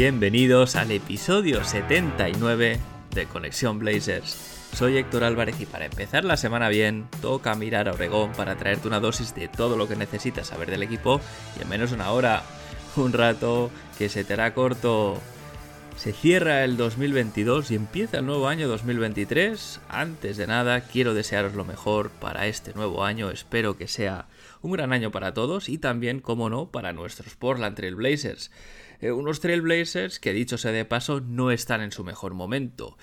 Bienvenidos al episodio 79 de Conexión Blazers. Soy Héctor Álvarez y para empezar la semana bien, toca mirar a Oregón para traerte una dosis de todo lo que necesitas saber del equipo y en menos de una hora, un rato que se te hará corto. Se cierra el 2022 y empieza el nuevo año 2023. Antes de nada, quiero desearos lo mejor para este nuevo año. Espero que sea un gran año para todos y también, como no, para nuestros Portland Trail Blazers. Eh, unos Trailblazers que, dicho sea de paso, no están en su mejor momento.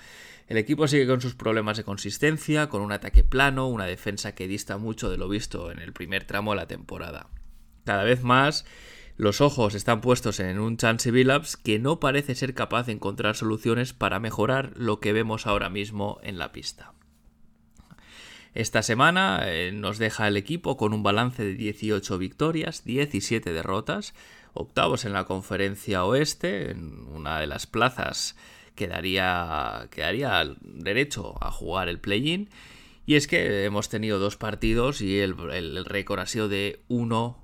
El equipo sigue con sus problemas de consistencia, con un ataque plano, una defensa que dista mucho de lo visto en el primer tramo de la temporada. Cada vez más, los ojos están puestos en un Chance Billups que no parece ser capaz de encontrar soluciones para mejorar lo que vemos ahora mismo en la pista. Esta semana eh, nos deja el equipo con un balance de 18 victorias, 17 derrotas, octavos en la conferencia oeste, en una de las plazas que daría, derecho a jugar el play-in. Y es que hemos tenido dos partidos y el, récord ha sido de uno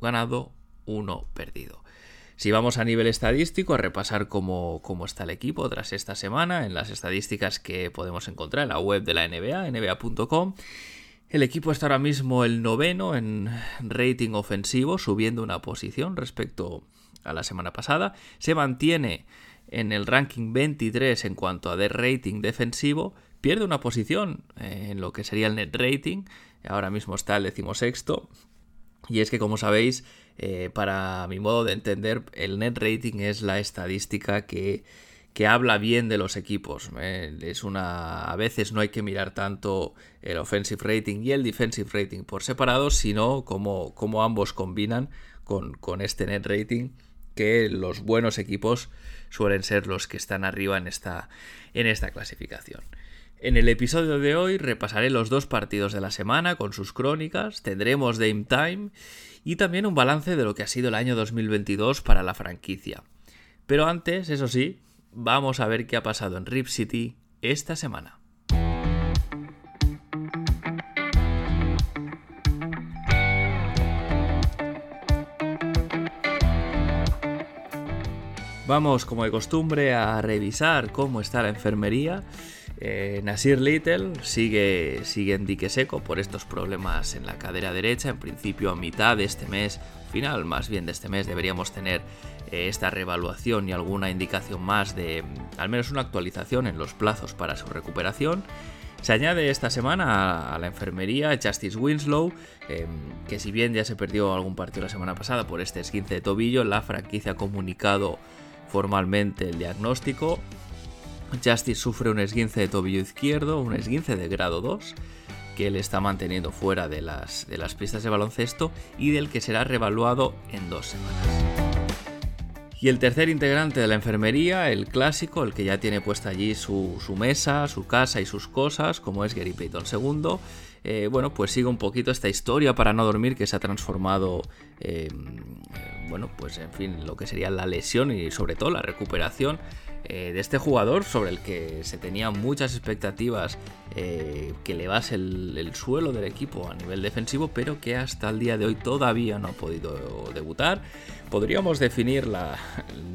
ganado, uno perdido. Si vamos a nivel estadístico, a repasar cómo, cómo, está el equipo tras esta semana, en las estadísticas que podemos encontrar en la web de la NBA, nba.com, el equipo está ahora mismo el noveno en rating ofensivo, subiendo una posición respecto a la semana pasada. Se mantiene en el ranking 23 en cuanto a de rating defensivo. Pierde una posición en lo que sería el net rating. Ahora mismo está el decimosexto. Y es que, como sabéis, eh, para mi modo de entender, el net rating es la estadística que que habla bien de los equipos. ¿eh? Es una. A veces no hay que mirar tanto el offensive rating y el defensive rating por separado, sino cómo, ambos combinan con, con, este net rating. Que los buenos equipos suelen ser los que están arriba en esta, en esta clasificación. En el episodio de hoy repasaré los dos partidos de la semana con sus crónicas, tendremos Dame Time y también un balance de lo que ha sido el año 2022 para la franquicia. Pero antes, eso sí, vamos a ver qué ha pasado en Rip City esta semana. Vamos, como de costumbre, a revisar cómo está la enfermería. Eh, Nasir Little sigue, sigue en dique seco por estos problemas en la cadera derecha. En principio, a mitad de este mes, final más bien de este mes, deberíamos tener esta reevaluación y alguna indicación más de al menos una actualización en los plazos para su recuperación. Se añade esta semana a la enfermería Justice Winslow, em, que si bien ya se perdió algún partido la semana pasada por este esguince de tobillo, la franquicia ha comunicado formalmente el diagnóstico. Justice sufre un esguince de tobillo izquierdo, un esguince de grado 2, que él está manteniendo fuera de las, de las pistas de baloncesto y del que será revaluado en dos semanas. Y el tercer integrante de la enfermería, el clásico, el que ya tiene puesta allí su, mesa, su casa y sus cosas, como es Gary Payton II, eh, bueno, pues sigue un poquito esta historia para no dormir que se ha transformado, eh, bueno, pues en fin, lo que sería la lesión y sobre todo la recuperación eh, de este jugador sobre el que se tenían muchas expectativas eh, que le el, el, suelo del equipo a nivel defensivo, pero que hasta el día de hoy todavía no ha podido debutar. Podríamos definir la,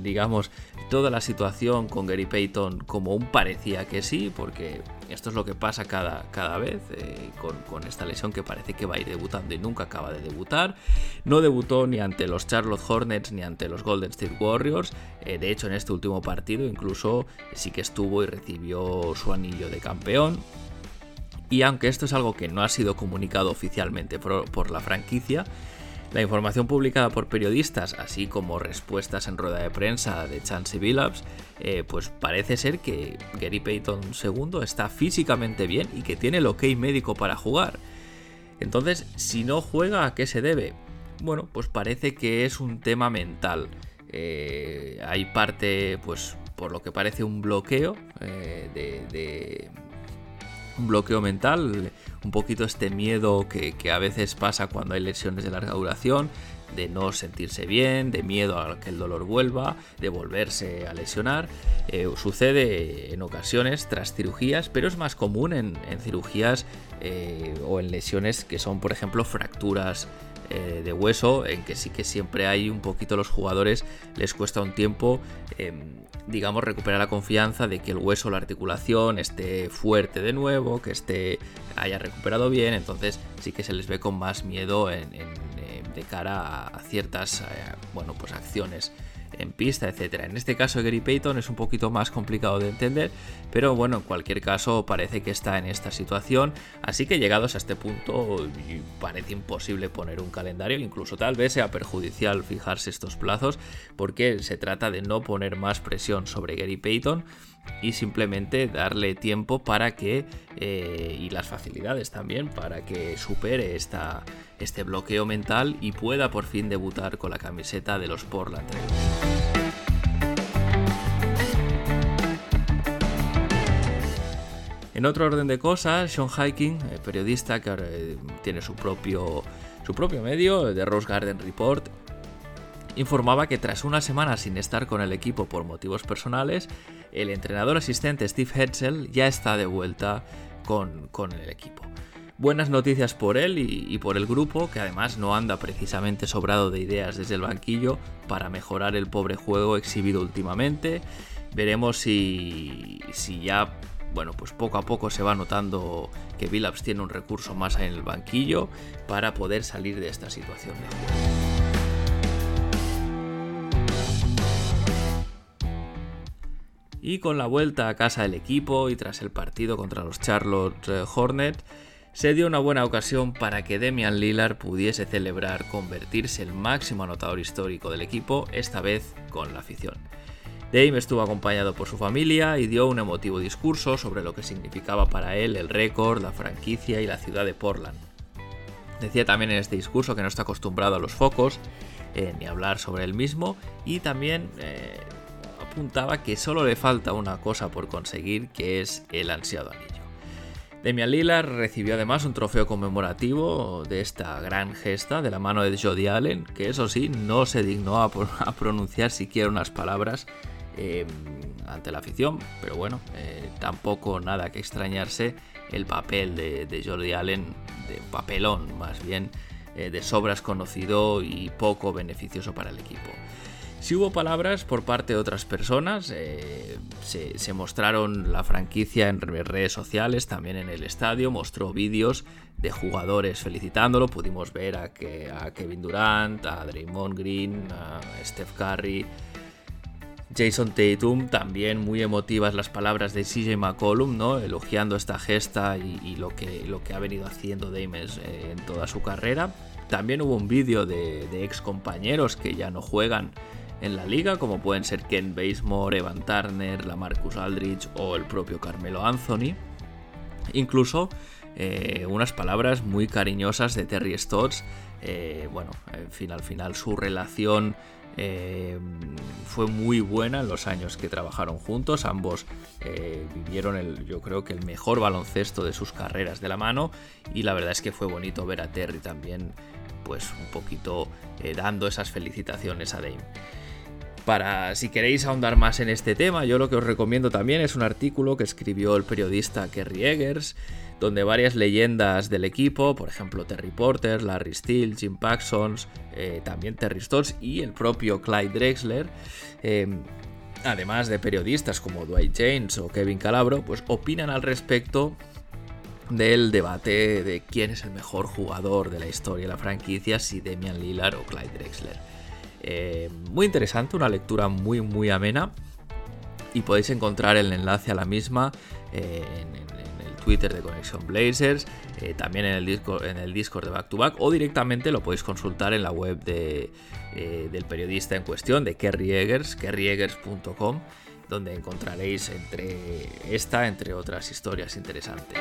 digamos, toda la situación con Gary Payton como un parecía que sí, porque esto es lo que pasa cada, cada vez eh, con, esta lesión que parece que va a ir debutando y nunca acaba de debutar. No debutó ni ante los Charlotte Hornets ni ante los Golden State Warriors. Eh, de hecho, en este último partido incluso sí que estuvo y recibió su anillo de campeón. Y aunque esto es algo que no ha sido comunicado oficialmente por la franquicia, la información publicada por periodistas, así como respuestas en rueda de prensa de Chance Billups, eh, pues parece ser que Gary Payton II está físicamente bien y que tiene el ok médico para jugar. Entonces, si no juega, ¿a qué se debe? Bueno, pues parece que es un tema mental. hay parte, pues por lo que parece un bloqueo de, un bloqueo mental, un poquito este miedo que, a veces pasa cuando hay lesiones de larga duración, de no sentirse bien, de miedo a que el dolor vuelva, de volverse a lesionar. Eh, sucede en ocasiones tras cirugías, pero es más común en, cirugías eh, o en lesiones que son, por ejemplo, fracturas eh, de hueso, en que sí que siempre hay un poquito los jugadores, les cuesta un tiempo, em, digamos, recuperar la confianza de que el hueso, la articulación esté fuerte de nuevo, que esté haya recuperado bien, entonces sí que se les ve con más miedo en de cara a ciertas eh, bueno, pues acciones en pista, etcétera. En este caso, Gary Payton es un poquito más complicado de entender, pero bueno, en cualquier caso parece que está en esta situación. Así que llegados a este punto, parece imposible poner un calendario, incluso tal vez sea perjudicial fijarse estos plazos, porque se trata de no poner más presión sobre Gary Payton y simplemente darle tiempo para que eh, y las facilidades también para que supere esta, este bloqueo mental y pueda por fin debutar con la camiseta de los Portland En otro orden de cosas, Sean Hiking, periodista que eh, tiene su propio, su propio medio, The Rose Garden Report, informaba que tras una semana sin estar con el equipo por motivos personales, el entrenador asistente Steve Hetzel ya está de vuelta con, el equipo. Buenas noticias por él y, por el grupo, que además no anda precisamente sobrado de ideas desde el banquillo para mejorar el pobre juego exhibido últimamente. Veremos si, si ya, bueno, pues poco a poco se va notando que Billups tiene un recurso más en el banquillo para poder salir de esta situación. Y con la vuelta a casa del equipo y tras el partido contra los Charlotte eh, Hornets, se dio una buena ocasión para que Demian Lillard pudiese celebrar convertirse el máximo anotador histórico del equipo, esta vez con la afición. Dame estuvo acompañado por su familia y dio un emotivo discurso sobre lo que significaba para él el récord, la franquicia y la ciudad de Portland. Decía también en este discurso que no está acostumbrado a los focos, eh, ni hablar sobre él mismo, y también eh, apuntaba que solo le falta una cosa por conseguir, que es el ansiado anillo. Demian Lillard recibió además un trofeo conmemorativo de esta gran gesta de la mano de Jody Allen, que eso sí, no se dignó a, pronunciar siquiera unas palabras em, ante la afición, pero bueno, eh, tampoco nada que extrañarse el papel de, Jordi Allen, de papelón más bien, eh, de sobras conocido y poco beneficioso para el equipo. Si hubo palabras por parte de otras personas, eh, se, mostraron la franquicia en redes sociales, también en el estadio, mostró vídeos de jugadores felicitándolo, pudimos ver a, Kevin Durant, a Draymond Green, a Steph Curry, Jason Tatum, también muy emotivas las palabras de CJ McCollum, ¿no? elogiando esta gesta y, lo, que, ha venido haciendo Dames eh, en toda su carrera. También hubo un vídeo de, de ex compañeros que ya no juegan en la liga, como pueden ser Ken Basemore, Evan Turner, la Marcus Aldridge o el propio Carmelo Anthony. Incluso eh, unas palabras muy cariñosas de Terry Stotts. Eh, bueno, al final su relación eh, fue muy buena en los años que trabajaron juntos. Ambos vivieron yo creo que el mejor baloncesto de sus carreras de la mano. Y la verdad es que fue bonito ver a Terry también, pues un poquito dando esas felicitaciones a Dame. Para si queréis ahondar más en este tema, yo lo que os recomiendo también es un artículo que escribió el periodista Kerry Eggers, donde varias leyendas del equipo, por ejemplo Terry Porter, Larry Steele, Jim Paxson, eh, también Terry Stotts y el propio Clyde Drexler, em, además de periodistas como Dwight James o Kevin Calabro, pues opinan al respecto del debate de quién es el mejor jugador de la historia de la franquicia, si Damian Lillard o Clyde Drexler. Eh, muy interesante, una lectura muy muy amena y podéis encontrar el enlace a la misma eh, en, el Twitter de Conexión Blazers, eh, también en el, Discord, en el Discord de Back to Back o directamente lo podéis consultar en la web de, del periodista en cuestión, de Kerry Eggers, kerryeggers.com, donde encontraréis entre esta, entre otras historias interesantes.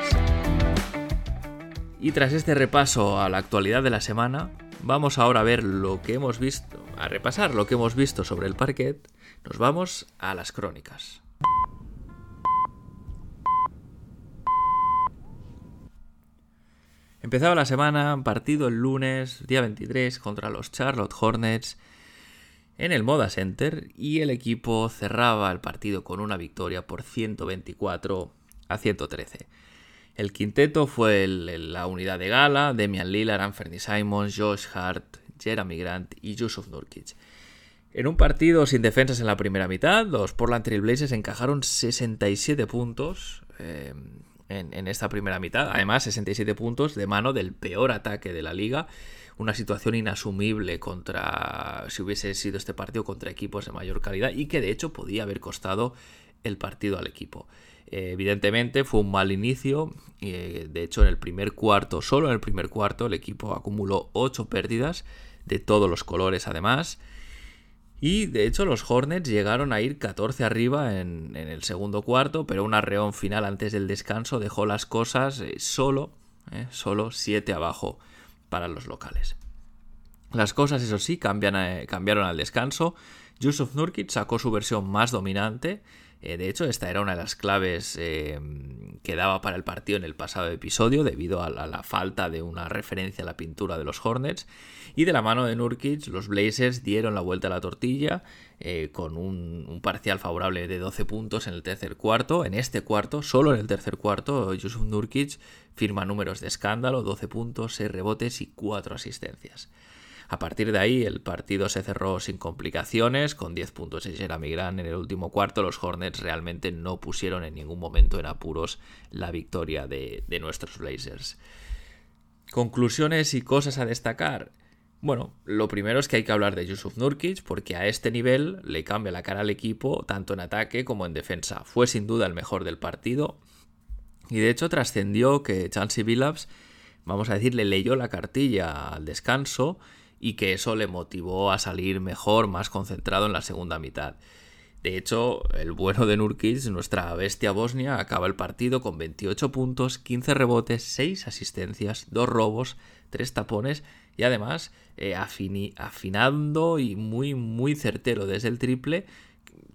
Y tras este repaso a la actualidad de la semana, vamos ahora a ver lo que hemos visto a repasar lo que hemos visto sobre el parquet, nos vamos a las crónicas. Empezaba la semana, partido el lunes, día 23, contra los Charlotte Hornets en el Moda Center y el equipo cerraba el partido con una victoria por 124 a 113. El quinteto fue la unidad de gala, Demian Lillard, Anthony Simons, Josh Hart, Jeremy Grant y Yusuf Nurkic. En un partido sin defensas en la primera mitad, los Portland Trail Blazers encajaron 67 puntos eh, en, esta primera mitad. Además, 67 puntos de mano del peor ataque de la liga. Una situación inasumible contra si hubiese sido este partido contra equipos de mayor calidad y que de hecho podía haber costado el partido al equipo. Eh, evidentemente fue un mal inicio. Eh, de hecho, en el primer cuarto, solo en el primer cuarto, el equipo acumuló 8 pérdidas de todos los colores además. Y de hecho los Hornets llegaron a ir 14 arriba en, el segundo cuarto, pero un arreón final antes del descanso dejó las cosas eh, solo, eh, solo 7 abajo para los locales. Las cosas, eso sí, cambian, cambiaron al descanso. Yusuf Nurkic sacó su versión más dominante. De hecho, esta era una de las claves que daba para el partido en el pasado episodio, debido a la, falta de una referencia a la pintura de los Hornets. Y de la mano de Nurkic, los Blazers dieron la vuelta a la tortilla eh, con un, parcial favorable de 12 puntos en el tercer cuarto. En este cuarto, solo en el tercer cuarto, Yusuf Nurkic firma números de escándalo, 12 puntos, 6 rebotes y 4 asistencias. A partir de ahí, el partido se cerró sin complicaciones, con 10 puntos de Jeremy Grant en el último cuarto. Los Hornets realmente no pusieron en ningún momento en apuros la victoria de, nuestros Blazers. Conclusiones y cosas a destacar. Bueno, lo primero es que hay que hablar de Yusuf Nurkic porque a este nivel le cambia la cara al equipo tanto en ataque como en defensa. Fue sin duda el mejor del partido y de hecho trascendió que Chansey Billups, vamos a decir, le leyó la cartilla al descanso y que eso le motivó a salir mejor, más concentrado en la segunda mitad. De hecho, el bueno de Nurkic, nuestra bestia bosnia, acaba el partido con 28 puntos, 15 rebotes, 6 asistencias, 2 robos, 3 tapones y además eh, afinando y muy muy certero desde el triple.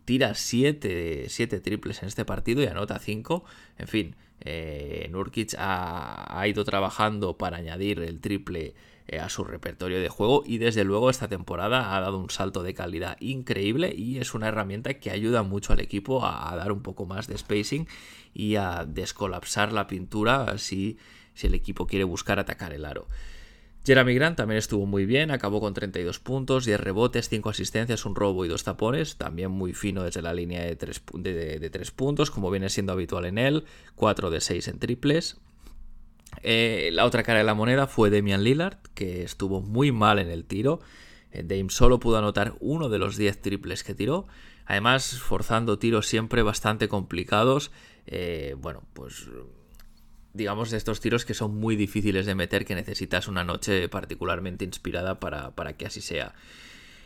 Tira 7 triples en este partido y anota 5. En fin, eh, Nurkic ha, ha ido trabajando para añadir el triple a su repertorio de juego y desde luego esta temporada ha dado un salto de calidad increíble y es una herramienta que ayuda mucho al equipo a, dar un poco más de spacing y a descolapsar la pintura si, si el equipo quiere buscar atacar el aro. Jeremy Grant también estuvo muy bien, acabó con 32 puntos, 10 rebotes, 5 asistencias, un robo y 2 tapones, también muy fino desde la línea de 3, de, puntos, como viene siendo habitual en él, 4 de 6 en triples. Eh, la otra cara de la moneda fue Demian Lillard, que estuvo muy mal en el tiro. Eh, Dame solo pudo anotar uno de los 10 triples que tiró. Además, forzando tiros siempre bastante complicados. Eh, bueno, pues digamos de estos tiros que son muy difíciles de meter, que necesitas una noche particularmente inspirada para, para que así sea.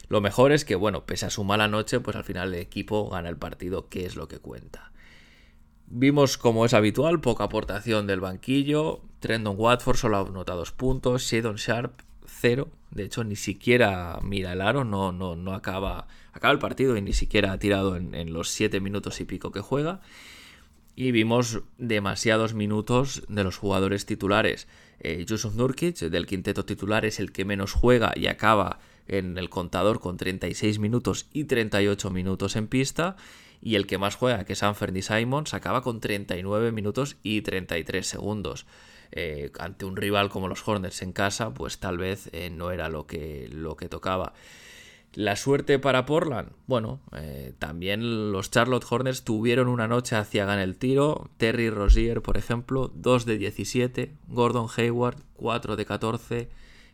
Lo mejor es que, bueno, pese a su mala noche, pues al final el equipo gana el partido, que es lo que cuenta. Vimos, como es habitual, poca aportación del banquillo. Trendon Watford solo anota dos puntos. Shadon Sharp, cero. De hecho, ni siquiera mira el aro, no, no, no acaba, acaba el partido y ni siquiera ha tirado en, los siete minutos y pico que juega. Y vimos demasiados minutos de los jugadores titulares. Eh, Yusuf Nurkic, del quinteto titular, es el que menos juega y acaba en el contador con 36 minutos y 38 minutos en pista y el que más juega, que es Anthony Simons, acaba con 39 minutos y 33 segundos. Eh, ante un rival como los Hornets en casa, pues tal vez eh, no era lo que, lo que tocaba. La suerte para Portland, bueno, eh, también los Charlotte Hornets tuvieron una noche hacia ganar el tiro. Terry Rozier, por ejemplo, 2 de 17. Gordon Hayward, 4 de 14.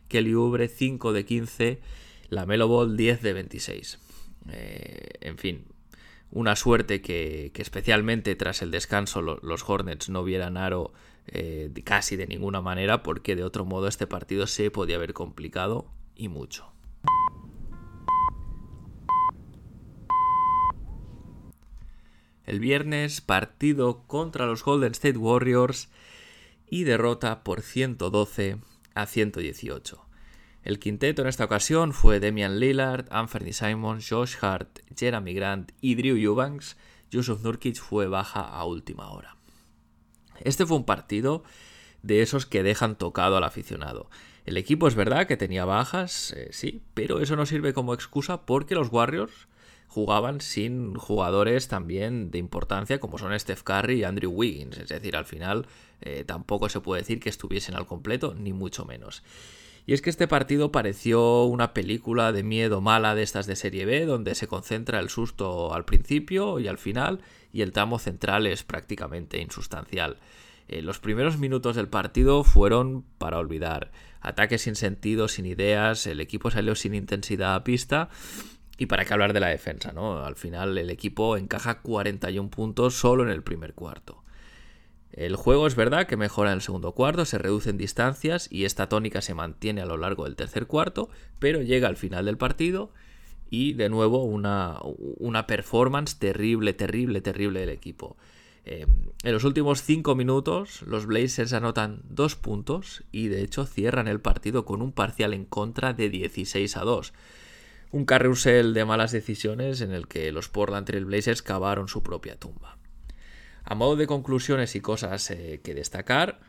Kelly Oubre, 5 de 15. La Melo Ball, 10 de 26. en fin, una suerte que, especialmente tras el descanso los Hornets no vieran aro eh, casi de ninguna manera porque de otro modo este partido se podía haber complicado y mucho. El viernes partido contra los Golden State Warriors y derrota por 112 a 118. El quinteto en esta ocasión fue Demian Lillard, Anthony Simons, Josh Hart, Jeremy Grant y Drew Eubanks. Yusuf Nurkic fue baja a última hora. Este fue un partido de esos que dejan tocado al aficionado. El equipo es verdad que tenía bajas, eh, sí, pero eso no sirve como excusa porque los Warriors jugaban sin jugadores también de importancia como son Steph Curry y Andrew Wiggins. Es decir, al final eh, tampoco se puede decir que estuviesen al completo, ni mucho menos. Y es que este partido pareció una película de miedo mala de estas de serie B, donde se concentra el susto al principio y al final, y el tramo central es prácticamente insustancial. Eh, los primeros minutos del partido fueron para olvidar. Ataques sin sentido, sin ideas, el equipo salió sin intensidad a pista. Y para qué hablar de la defensa, ¿no? Al final el equipo encaja 41 puntos solo en el primer cuarto. El juego es verdad que mejora en el segundo cuarto, se reducen distancias y esta tónica se mantiene a lo largo del tercer cuarto, pero llega al final del partido y de nuevo una, una performance terrible, terrible, terrible del equipo. Eh, en los últimos cinco minutos los Blazers anotan dos puntos y de hecho cierran el partido con un parcial en contra de 16 a 2. Un carrusel de malas decisiones en el que los Portland Trail Blazers cavaron su propia tumba. A modo de conclusiones y cosas eh, que destacar,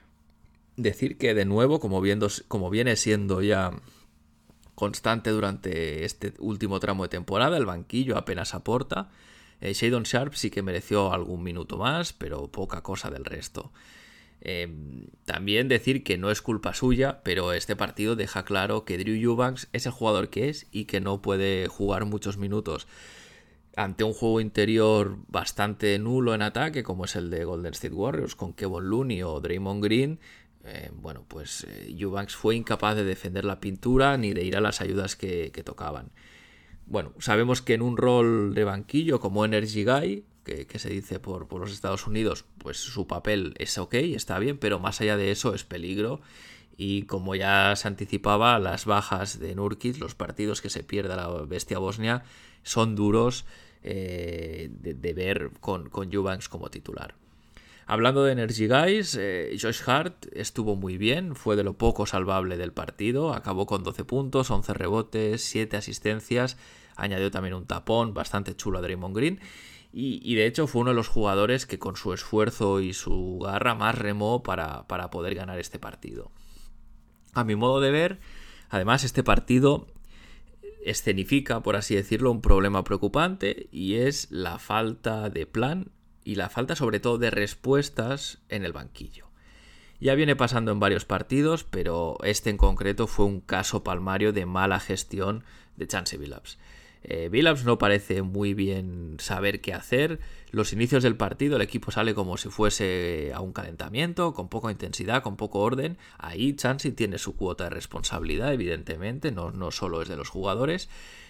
decir que de nuevo, como, viendo, como viene siendo ya constante durante este último tramo de temporada, el banquillo apenas aporta. Eh, Shadon Sharp sí que mereció algún minuto más, pero poca cosa del resto. Em, también decir que no es culpa suya, pero este partido deja claro que Drew Eubanks es el jugador que es y que no puede jugar muchos minutos ante un juego interior bastante nulo en ataque, como es el de Golden State Warriors, con Kevin Looney o Draymond Green, eh, bueno, pues eh, Eubanks fue incapaz de defender la pintura ni de ir a las ayudas que, tocaban. Bueno, sabemos que en un rol de banquillo como Energy Guy, que, se dice por, por, los Estados Unidos, pues su papel es ok, está bien, pero más allá de eso es peligro. Y como ya se anticipaba, las bajas de Nurkic, los partidos que se pierde la bestia bosnia, son duros eh, de, ver con, con como titular. Hablando de Energy Guys, eh, Josh Hart estuvo muy bien, fue de lo poco salvable del partido, acabó con 12 puntos, 11 rebotes, 7 asistencias, añadió también un tapón bastante chulo a Draymond Green y, de hecho fue uno de los jugadores que con su esfuerzo y su garra más remó para poder ganar este partido. A mi modo de ver, además este partido escenifica, por así decirlo, un problema preocupante y es la falta de plan y la falta sobre todo de respuestas en el banquillo. Ya viene pasando en varios partidos, pero este en concreto fue un caso palmario de mala gestión de Chance Billups. Eh, no parece muy bien saber qué hacer. Los inicios del partido, el equipo sale como si fuese a un calentamiento, con poca intensidad, con poco orden. Ahí Chansey tiene su cuota de responsabilidad, evidentemente, no, no solo es de los jugadores.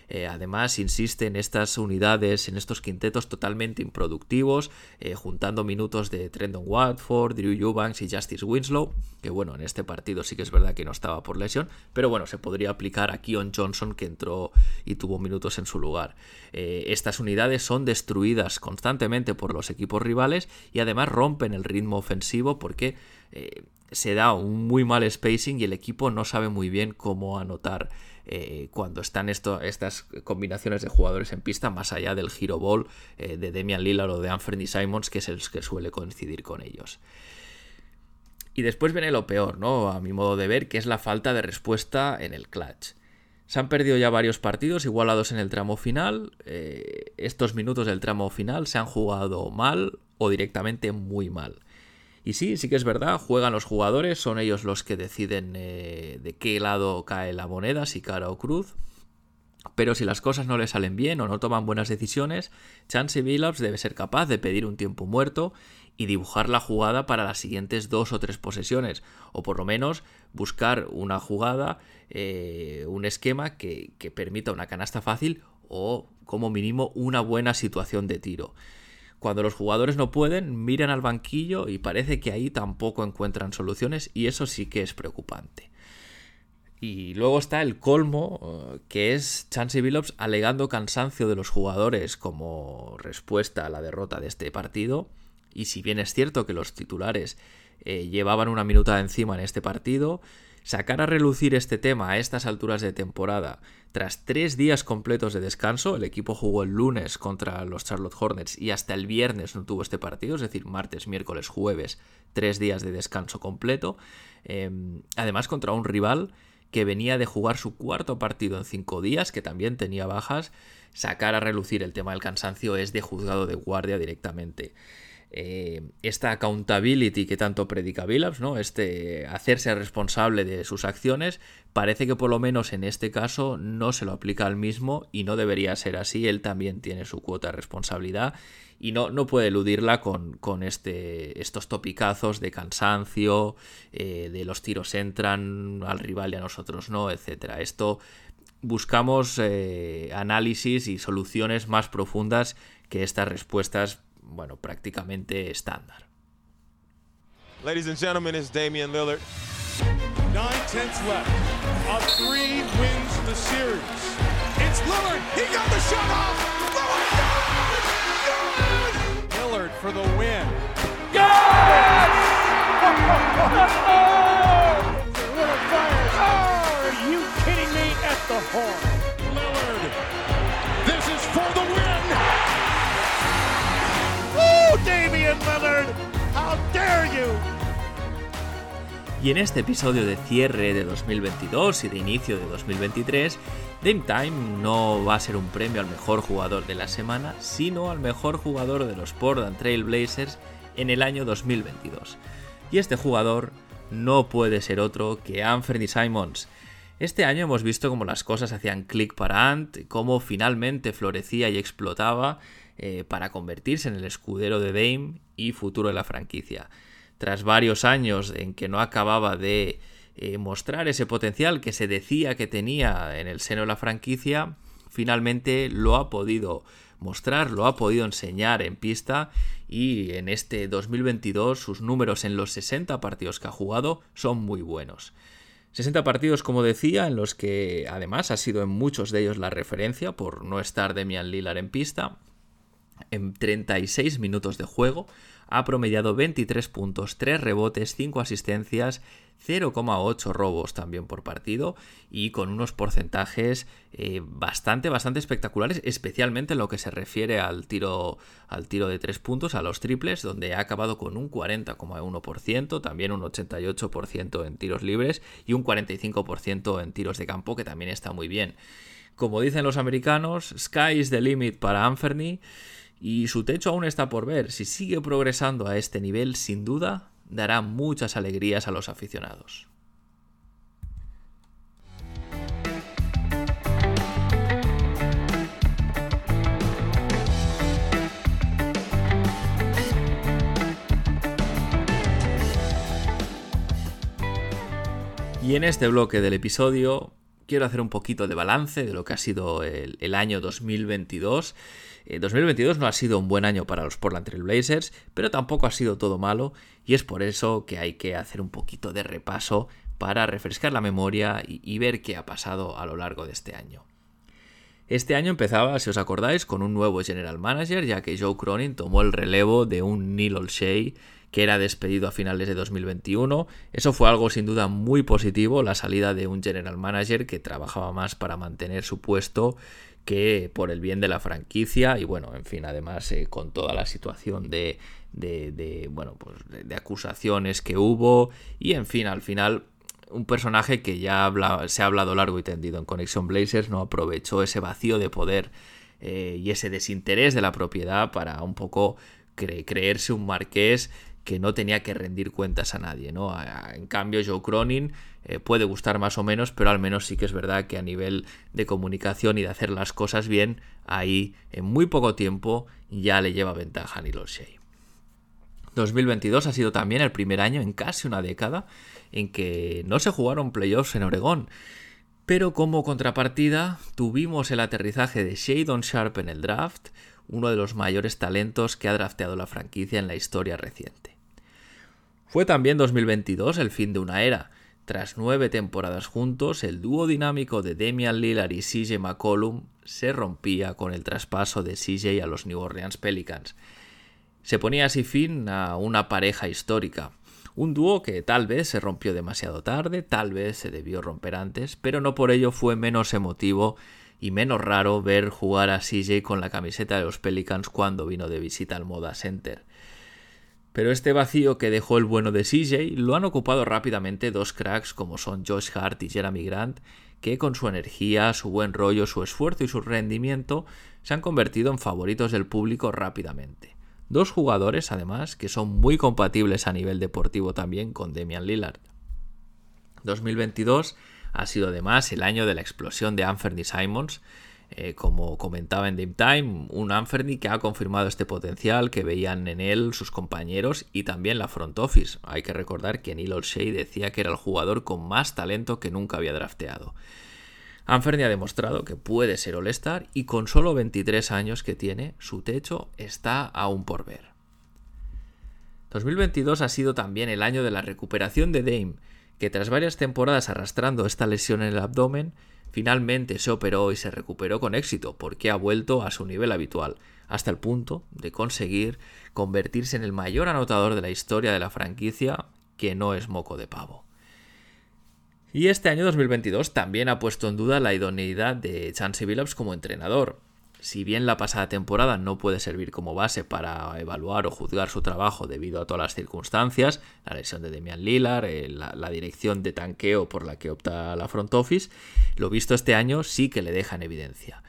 Eh, además, insiste en estas unidades, en estos quintetos totalmente improductivos, eh, juntando minutos de Trendon Watford, Drew Eubanks y Justice Winslow, que bueno, en este partido sí que es verdad que no estaba por lesión, pero bueno, se podría aplicar a Keon Johnson que entró y tuvo minutos en su lugar. Eh, estas unidades son destruidas constantemente por los equipos rivales y además rompen el ritmo ofensivo porque se da un muy mal spacing y el equipo no sabe muy bien cómo anotar eh, cuando están estas combinaciones de jugadores en pista, más allá del Hero Ball eh, de Demian Lillard o de Anthony Simons, que es el que suele coincidir con ellos. Y después viene lo peor, ¿no? A mi modo de ver, que es la falta de respuesta en el clutch. Se han perdido ya varios partidos igualados en el tramo final. Eh, estos minutos del tramo final se han jugado mal o directamente muy mal. Y sí, sí que es verdad, juegan los jugadores, son ellos los que deciden eh, de qué lado cae la moneda, si cara o cruz. Pero si las cosas no le salen bien o no toman buenas decisiones, Chance Billups debe ser capaz de pedir un tiempo muerto y dibujar la jugada para las siguientes dos o tres posesiones, o por lo menos buscar una jugada, eh, un esquema que, que permita una canasta fácil o como mínimo una buena situación de tiro. Cuando los jugadores no pueden, miran al banquillo y parece que ahí tampoco encuentran soluciones y eso sí que es preocupante. Y luego está el colmo, eh, que es Chansey Billups alegando cansancio de los jugadores como respuesta a la derrota de este partido. Y si bien es cierto que los titulares eh, llevaban una minuta encima en este partido, Sacar a relucir este tema a estas alturas de temporada, tras tres días completos de descanso, el equipo jugó el lunes contra los Charlotte Hornets y hasta el viernes no tuvo este partido, es decir, martes, miércoles, jueves, tres días de descanso completo, em, además contra un rival que venía de jugar su cuarto partido en cinco días, que también tenía bajas, sacar a relucir el tema del cansancio es de juzgado de guardia directamente. Eh, esta accountability que tanto predica Billups, ¿no? Este hacerse responsable de sus acciones, parece que por lo menos en este caso no se lo aplica al mismo y no debería ser así. Él también tiene su cuota de responsabilidad y no, no puede eludirla con, con este, estos topicazos de cansancio, eh, de los tiros entran al rival y a nosotros no, etcétera. Esto buscamos eh, análisis y soluciones más profundas que estas respuestas, bueno, prácticamente estándar. Ladies and gentlemen, it's Damian Lillard. Nine tenths left. A three wins the series. It's Lillard. He got the shot off. Lillard for the win. Yes! oh, are you kidding me at the horn? Damian how dare you! Y en este episodio de cierre de 2022 y de inicio de 2023, Dame Time no va a ser un premio al mejor jugador de la semana, sino al mejor jugador de los Portland Trail Blazers en el año 2022. Y este jugador no puede ser otro que Anthony Simons. Este año hemos visto cómo las cosas hacían clic para Ant, cómo finalmente florecía y explotaba eh, para convertirse en el escudero de Dame y futuro de la franquicia. Tras varios años en que no acababa de eh, mostrar ese potencial que se decía que tenía en el seno de la franquicia, finalmente lo ha podido mostrar, lo ha podido enseñar en pista y en este 2022 sus números en los 60 partidos que ha jugado son muy buenos. 60 partidos, como decía, en los que además ha sido en muchos de ellos la referencia por no estar Demian Lillard en pista, en 36 minutos de juego, ha promediado 23 puntos, 3 rebotes, 5 asistencias, 0,8 robos también por partido y con unos porcentajes eh, bastante, bastante espectaculares, especialmente en lo que se refiere al tiro, al tiro de 3 puntos, a los triples, donde ha acabado con un 40,1%, también un 88% en tiros libres y un 45% en tiros de campo, que también está muy bien. Como dicen los americanos, sky is the limit para Anferny y su techo aún está por ver. Si sigue progresando a este nivel, sin duda, dará muchas alegrías a los aficionados. Y en este bloque del episodio quiero hacer un poquito de balance de lo que ha sido el, año 2022. 2022 eh, no ha sido un buen año para los Portland Trail Blazers, pero tampoco ha sido todo malo y es por eso que hay que hacer un poquito de repaso para refrescar la memoria y, ver qué ha pasado a lo largo de este año. Este año empezaba, si os acordáis, con un nuevo general manager, ya que Joe Cronin tomó el relevo de un Neil Olshey que era despedido a finales de 2021. Eso fue algo sin duda muy positivo, la salida de un general manager que trabajaba más para mantener su puesto que por el bien de la franquicia. Y bueno, en fin, además eh, con toda la situación de, de, bueno, pues de, acusaciones que hubo. Y en fin, al final un personaje que ya se ha hablado largo y tendido en Connection Blazers, no aprovechó ese vacío de poder eh, y ese desinterés de la propiedad para un poco creerse un marqués que no tenía que rendir cuentas a nadie, ¿no? En cambio, Joe Cronin eh, puede gustar más o menos, pero al menos sí que es verdad que a nivel de comunicación y de hacer las cosas bien, ahí en muy poco tiempo ya le lleva ventaja a Neil O'Shea. 2022 ha sido también el primer año en casi una década en que no se jugaron playoffs en Oregón. Pero como contrapartida tuvimos el aterrizaje de Shadon Sharp en el draft, uno de los mayores talentos que ha drafteado la franquicia en la historia reciente. Fue también 2022 el fin de una era. Tras nueve temporadas juntos, el dúo dinámico de Damian Lillard y CJ McCollum se rompía con el traspaso de CJ a los New Orleans Pelicans. Se ponía así fin a una pareja histórica, Un dúo que tal vez se rompió demasiado tarde, tal vez se debió romper antes, pero no por ello fue menos emotivo y menos raro ver jugar a CJ con la camiseta de los Pelicans cuando vino de visita al Moda Center. Pero este vacío que dejó el bueno de CJ lo han ocupado rápidamente dos cracks como son Josh Hart y Jeremy Grant, que con su energía, su buen rollo, su esfuerzo y su rendimiento se han convertido en favoritos del público rápidamente. Dos jugadores, además, que son muy compatibles a nivel deportivo también con Damian Lillard. 2022 ha sido además el año de la explosión de Anthony Simons, eh, como comentaba en Dame Time, un Anferny que ha confirmado este potencial que veían en él sus compañeros y también la front office. Hay que recordar que Neil O'Shea decía que era el jugador con más talento que nunca había drafteado. Anferny ha demostrado que puede ser All-Star y con solo 23 años que tiene, su techo está aún por ver. 2022 ha sido también el año de la recuperación de Dame, que tras varias temporadas arrastrando esta lesión en el abdomen, Finalmente se operó y se recuperó con éxito porque ha vuelto a su nivel habitual, hasta el punto de conseguir convertirse en el mayor anotador de la historia de la franquicia, que no es moco de pavo. Y este año 2022 también ha puesto en duda la idoneidad de Chance Billups como entrenador, si bien la pasada temporada no puede servir como base para evaluar o juzgar su trabajo debido a todas las circunstancias, la lesión de Demian Lillard, eh, la, dirección de tanqueo por la que opta la front office, lo visto este año sí que le deja en evidencia.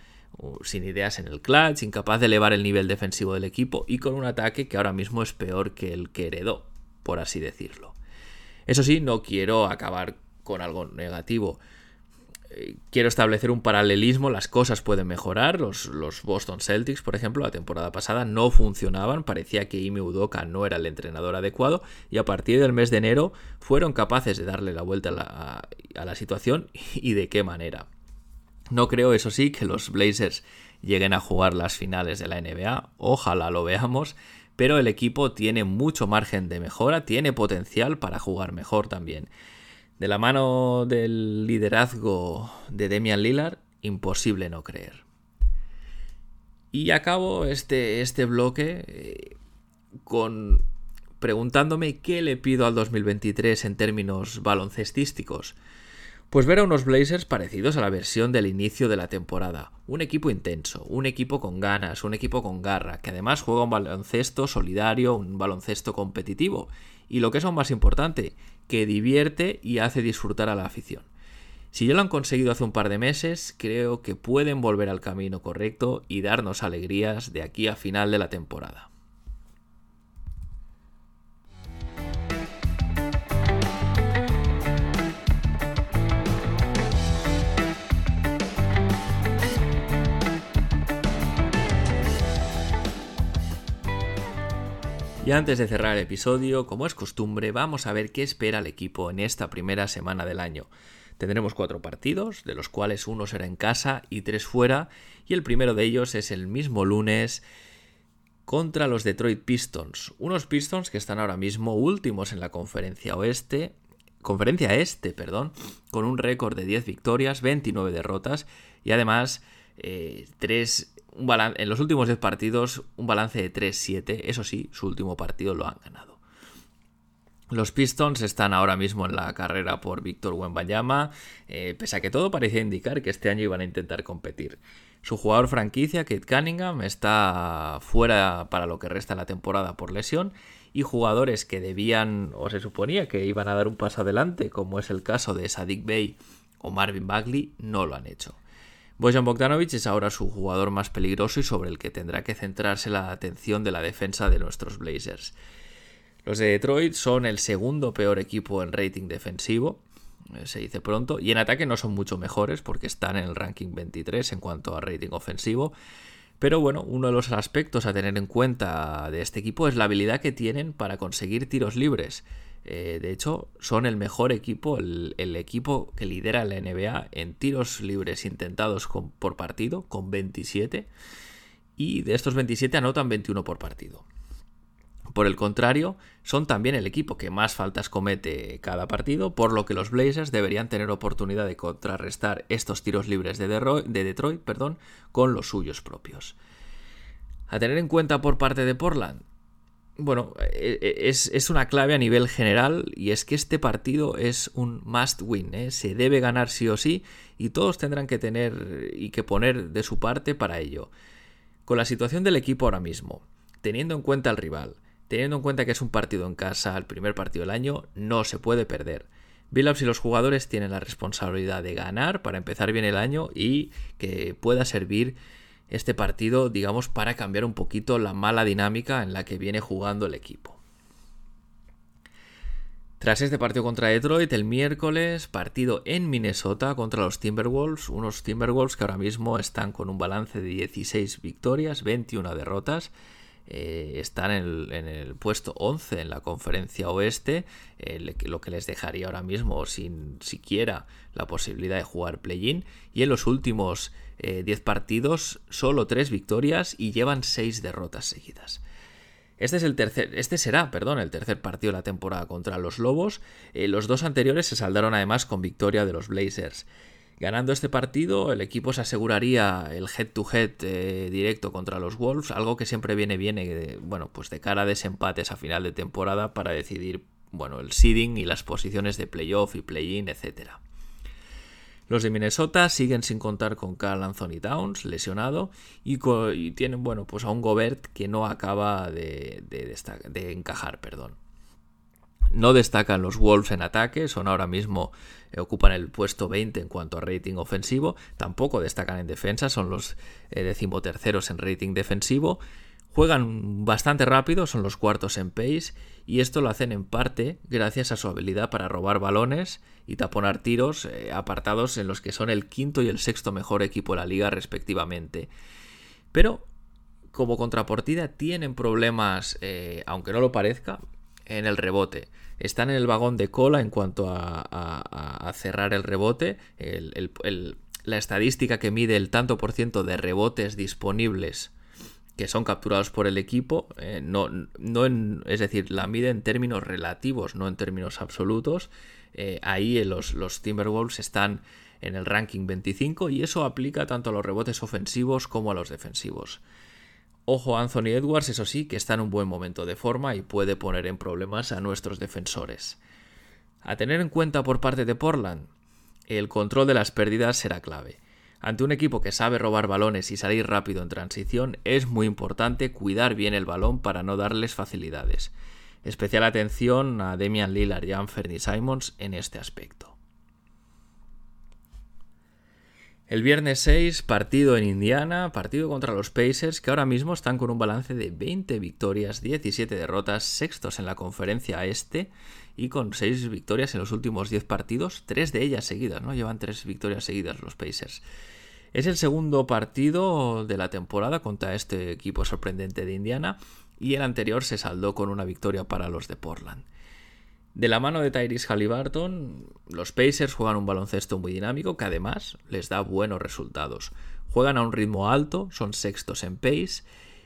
Sin ideas en el clutch, incapaz de elevar el nivel defensivo del equipo y con un ataque que ahora mismo es peor que el que heredó, por así decirlo. Eso sí, no quiero acabar con algo negativo quiero establecer un paralelismo, las cosas pueden mejorar. Los, Boston Celtics, por ejemplo, la temporada pasada no funcionaban, parecía que Ime Udoka no era el entrenador adecuado y a partir del mes de enero fueron capaces de darle la vuelta a la, situación y de qué manera. No creo, eso sí, que los Blazers lleguen a jugar las finales de la NBA, ojalá lo veamos, pero el equipo tiene mucho margen de mejora, tiene potencial para jugar mejor también. De la mano del liderazgo de Demian Lillard, imposible no creer. Y acabo este, este bloque eh, con preguntándome qué le pido al 2023 en términos baloncestísticos. Pues ver a unos Blazers parecidos a la versión del inicio de la temporada. Un equipo intenso, un equipo con ganas, un equipo con garra, que además juega un baloncesto solidario, un baloncesto competitivo. Y lo que es aún más importante, que divierte y hace disfrutar a la afición. Si ya lo han conseguido hace un par de meses, creo que pueden volver al camino correcto y darnos alegrías de aquí a final de la temporada. Y antes de cerrar el episodio, como es costumbre, vamos a ver qué espera el equipo en esta primera semana del año. Tendremos cuatro partidos, de los cuales uno será en casa y tres fuera, y el primero de ellos es el mismo lunes contra los Detroit Pistons. Unos Pistons que están ahora mismo últimos en la conferencia oeste, conferencia este, perdón, con un récord de 10 victorias, 29 derrotas y además eh, tres en los últimos 10 partidos un balance de 3-7. Eso sí, su último partido lo han ganado. Los Pistons están ahora mismo en la carrera por Víctor Wembanyama, eh, pese a que todo parecía indicar que este año iban a intentar competir. Su jugador franquicia, Kate Cunningham, está fuera para lo que resta la temporada por lesión y jugadores que debían o se suponía que iban a dar un paso adelante, como es el caso de Sadik Bey o Marvin Bagley, no lo han hecho. Bojan Bogdanovic es ahora su jugador más peligroso y sobre el que tendrá que centrarse la atención de la defensa de nuestros Blazers. Los de Detroit son el segundo peor equipo en rating defensivo, eh, se dice pronto, y en ataque no son mucho mejores porque están en el ranking 23 en cuanto a rating ofensivo. Pero bueno, uno de los aspectos a tener en cuenta de este equipo es la habilidad que tienen para conseguir tiros libres. Eh, de hecho, son el mejor equipo, el, equipo que lidera la NBA en tiros libres intentados por partido, con 27. Y de estos 27 anotan 21 por partido. Por el contrario, son también el equipo que más faltas comete cada partido, por lo que los Blazers deberían tener oportunidad de contrarrestar estos tiros libres de, de Detroit perdón, con los suyos propios. A tener en cuenta por parte de Portland, bueno, e, e, es, una clave a nivel general y es que este partido es un must win, ¿eh? se debe ganar sí o sí y todos tendrán que tener y que poner de su parte para ello. Con la situación del equipo ahora mismo, teniendo en cuenta al rival, teniendo en cuenta que es un partido en casa, el primer partido del año, no se puede perder. Billups y los jugadores tienen la responsabilidad de ganar para empezar bien el año y que pueda servir este partido, digamos, para cambiar un poquito la mala dinámica en la que viene jugando el equipo. Tras este partido contra Detroit, el miércoles, partido en Minnesota contra los Timberwolves, unos Timberwolves que ahora mismo están con un balance de 16 victorias, 21 derrotas, eh, están en el, puesto 11 en la conferencia oeste, eh, lo que les dejaría ahora mismo sin siquiera la posibilidad de jugar play-in. Y en los últimos 10 eh, partidos, solo 3 victorias y llevan 6 derrotas seguidas. Este, es el tercer, este será, perdón, el tercer partido de la temporada contra los Lobos. los dos anteriores se saldaron además con victoria de los Blazers. Ganando este partido, el equipo se aseguraría el head-to-head eh, directo contra los Wolves, algo que siempre viene bien, eh, bueno, pues de cara a desempates a final de temporada para decidir, bueno, el seeding y las posiciones de playoff y play-in, etc. Los de Minnesota siguen sin contar con Carl Anthony Towns, lesionado, y, tienen, bueno, pues a un Gobert que no acaba de, encajar, perdón. No destacan los Wolves en ataque, son ahora mismo eh, ocupan el puesto 20 en cuanto a rating ofensivo, tampoco destacan en defensa, son los eh, decimoterceros en rating defensivo, juegan bastante rápido, son los cuartos en pace y esto lo hacen en parte gracias a su habilidad para robar balones y taponar tiros eh, apartados en los que son el quinto y el sexto mejor equipo de la liga respectivamente. Pero como contraportida tienen problemas, aunque no lo parezca, en el rebote. Están en el vagón de cola en cuanto a, cerrar el rebote. la estadística que mide el tanto por ciento de rebotes disponibles que son capturados por el equipo, eh, no, no es decir, la mide en términos relativos, no en términos absolutos. Eh, ahí los, los Timberwolves están en el ranking 25 y eso aplica tanto a los rebotes ofensivos como a los defensivos. Ojo Anthony Edwards, eso sí, que está en un buen momento de forma y puede poner en problemas a nuestros defensores. A tener en cuenta por parte de Portland, el control de las pérdidas será clave. Ante un equipo que sabe robar balones y salir rápido en transición, es muy importante cuidar bien el balón para no darles facilidades. Especial atención a Demian Lillard y Anthony Simons en este aspecto. El viernes 6, partido en Indiana, partido contra los Pacers, que ahora mismo están con un balance de 20 victorias, 17 derrotas, sextos en la conferencia este y con 6 victorias en los últimos 10 partidos, 3 de ellas seguidas, ¿no? Llevan 3 victorias seguidas los Pacers. Es el segundo partido de la temporada contra este equipo sorprendente de Indiana y el anterior se saldó con una victoria para los de Portland. De la mano de Tyrese Halliburton, los Pacers juegan un baloncesto muy dinámico que además les da buenos resultados. Juegan a un ritmo alto, son sextos en pace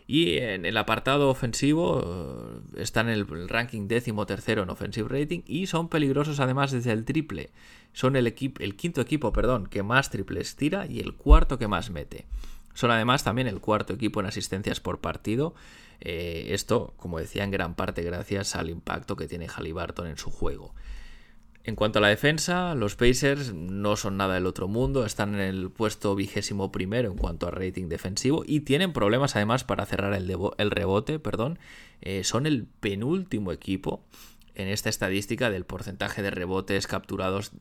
y en el apartado ofensivo eh, están en el ranking décimo tercero en offensive rating y son peligrosos además desde el triple. Son el, el quinto equipo perdón, que más triples tira y el cuarto que más mete. Son además también el cuarto equipo en asistencias por partido. Eh, esto, como decía, en gran parte gracias al impacto que tiene Halliburton en su juego. En cuanto a la defensa, los Pacers no son nada del otro mundo, están en el puesto vigésimo primero en cuanto a rating defensivo y tienen problemas además para cerrar el, rebote, perdón. Eh, son el penúltimo equipo en esta estadística del porcentaje de rebotes capturados,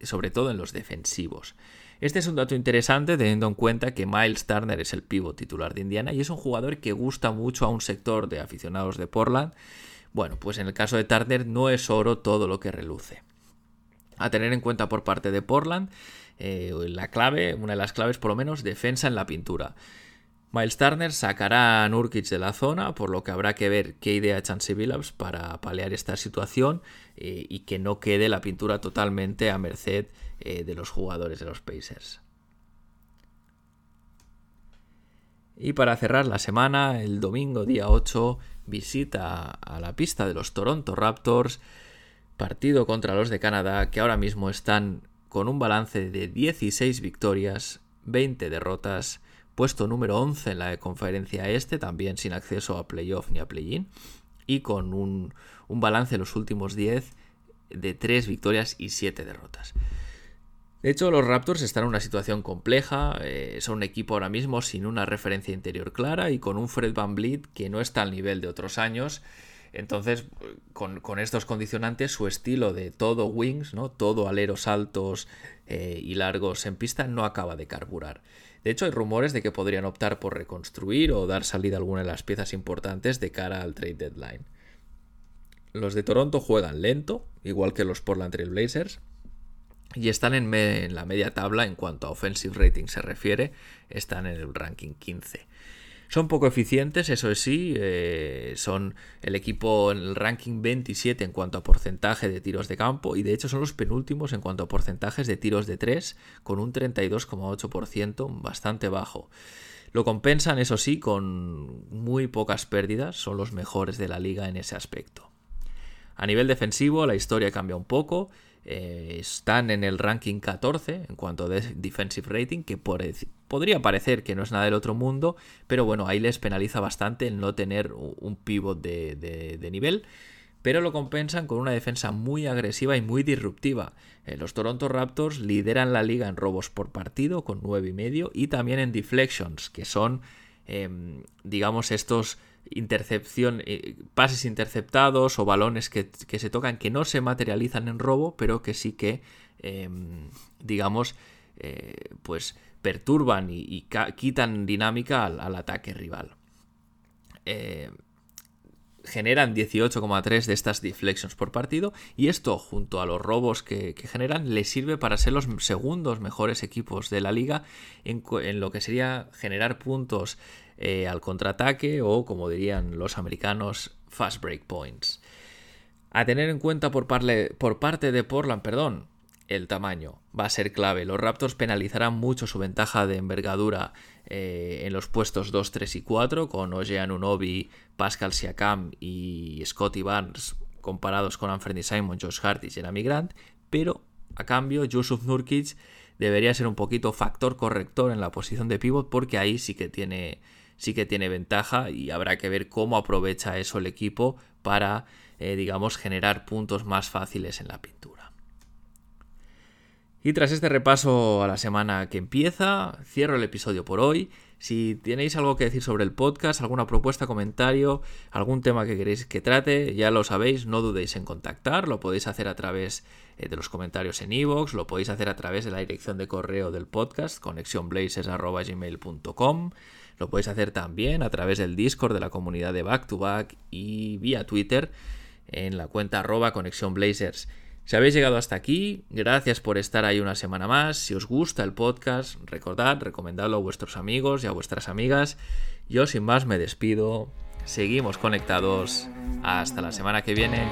sobre todo en los defensivos. Este es un dato interesante teniendo en cuenta que Miles Turner es el pivo titular de Indiana y es un jugador que gusta mucho a un sector de aficionados de Portland. Bueno, pues en el caso de Turner no es oro todo lo que reluce. A tener en cuenta por parte de Portland, eh, la clave, una de las claves por lo menos, defensa en la pintura. Miles Turner sacará a Nurkic de la zona, por lo que habrá que ver qué idea Chance Billups para paliar esta situación eh, y que no quede la pintura totalmente a merced eh, de los jugadores de los Pacers. Y para cerrar la semana, el domingo día 8, visita a la pista de los Toronto Raptors, partido contra los de Canadá, que ahora mismo están con un balance de 16 victorias, 20 derrotas, puesto número 11 en la conferencia este, también sin acceso a playoff ni a play-in, y con un, un balance en los últimos 10 de 3 victorias y 7 derrotas. De hecho, los Raptors están en una situación compleja, eh, son un equipo ahora mismo sin una referencia interior clara y con un Fred Van Vliet que no está al nivel de otros años. Entonces, con, estos condicionantes, su estilo de todo wings, ¿no? todo aleros altos eh, y largos en pista, no acaba de carburar. De hecho, hay rumores de que podrían optar por reconstruir o dar salida a alguna de las piezas importantes de cara al trade deadline. Los de Toronto juegan lento, igual que los Portland Trail Blazers, y están en, la media tabla en cuanto a offensive rating se refiere, están en el ranking 15. Son poco eficientes, eso sí, eh, son el equipo en el ranking 27 en cuanto a porcentaje de tiros de campo y de hecho son los penúltimos en cuanto a porcentajes de tiros de 3 con un 32,8% bastante bajo. Lo compensan, eso sí, con muy pocas pérdidas, son los mejores de la liga en ese aspecto. A nivel defensivo la historia cambia un poco, eh, están en el ranking 14 en cuanto a defensive rating, que podría parecer que no es nada del otro mundo, pero bueno, ahí les penaliza bastante el no tener un pivot de, nivel pero lo compensan con una defensa muy agresiva y muy disruptiva. Eh, los Toronto Raptors lideran la liga en robos por partido con 9,5 y también en deflections, que son, em, digamos, estos intercepción, eh, pases interceptados o balones que, se tocan que no se materializan en robo, pero que sí que, em, digamos, eh, pues perturban y, quitan dinámica al, ataque rival. Eh, generan 18,3 de estas deflections por partido y esto junto a los robos que, generan les sirve para ser los segundos mejores equipos de la liga en, en lo que sería generar puntos eh, al contraataque o, como dirían los americanos, fast break points. A tener en cuenta por, parte de Portland, perdón, el tamaño va a ser clave. Los Raptors penalizarán mucho su ventaja de envergadura eh, en los puestos 2, 3 y 4 con Ojean Unobi, Pascal Siakam y Scotty Barnes comparados con Anthony Simon, Josh Hart y Jeremy Grant, pero a cambio Yusuf Nurkic debería ser un poquito factor corrector en la posición de pivot porque ahí sí que tiene sí que tiene ventaja y habrá que ver cómo aprovecha eso el equipo para, eh, digamos, generar puntos más fáciles en la pintura. Y tras este repaso a la semana que empieza, cierro el episodio por hoy. Si tenéis algo que decir sobre el podcast, alguna propuesta, comentario, algún tema que queréis que trate, ya lo sabéis, no dudéis en contactar, lo podéis hacer a través eh, de los comentarios en iVoox, lo podéis hacer a través de la dirección de correo del podcast, conexionblazers.gmail.com, lo podéis hacer también a través del Discord de la comunidad de Back to Back y vía Twitter en la cuenta arroba Conexión Blazers. Si habéis llegado hasta aquí, gracias por estar ahí una semana más. Si os gusta el podcast, recordad, recomendadlo a vuestros amigos y a vuestras amigas. Yo sin más me despido. Seguimos conectados. Hasta la semana que viene.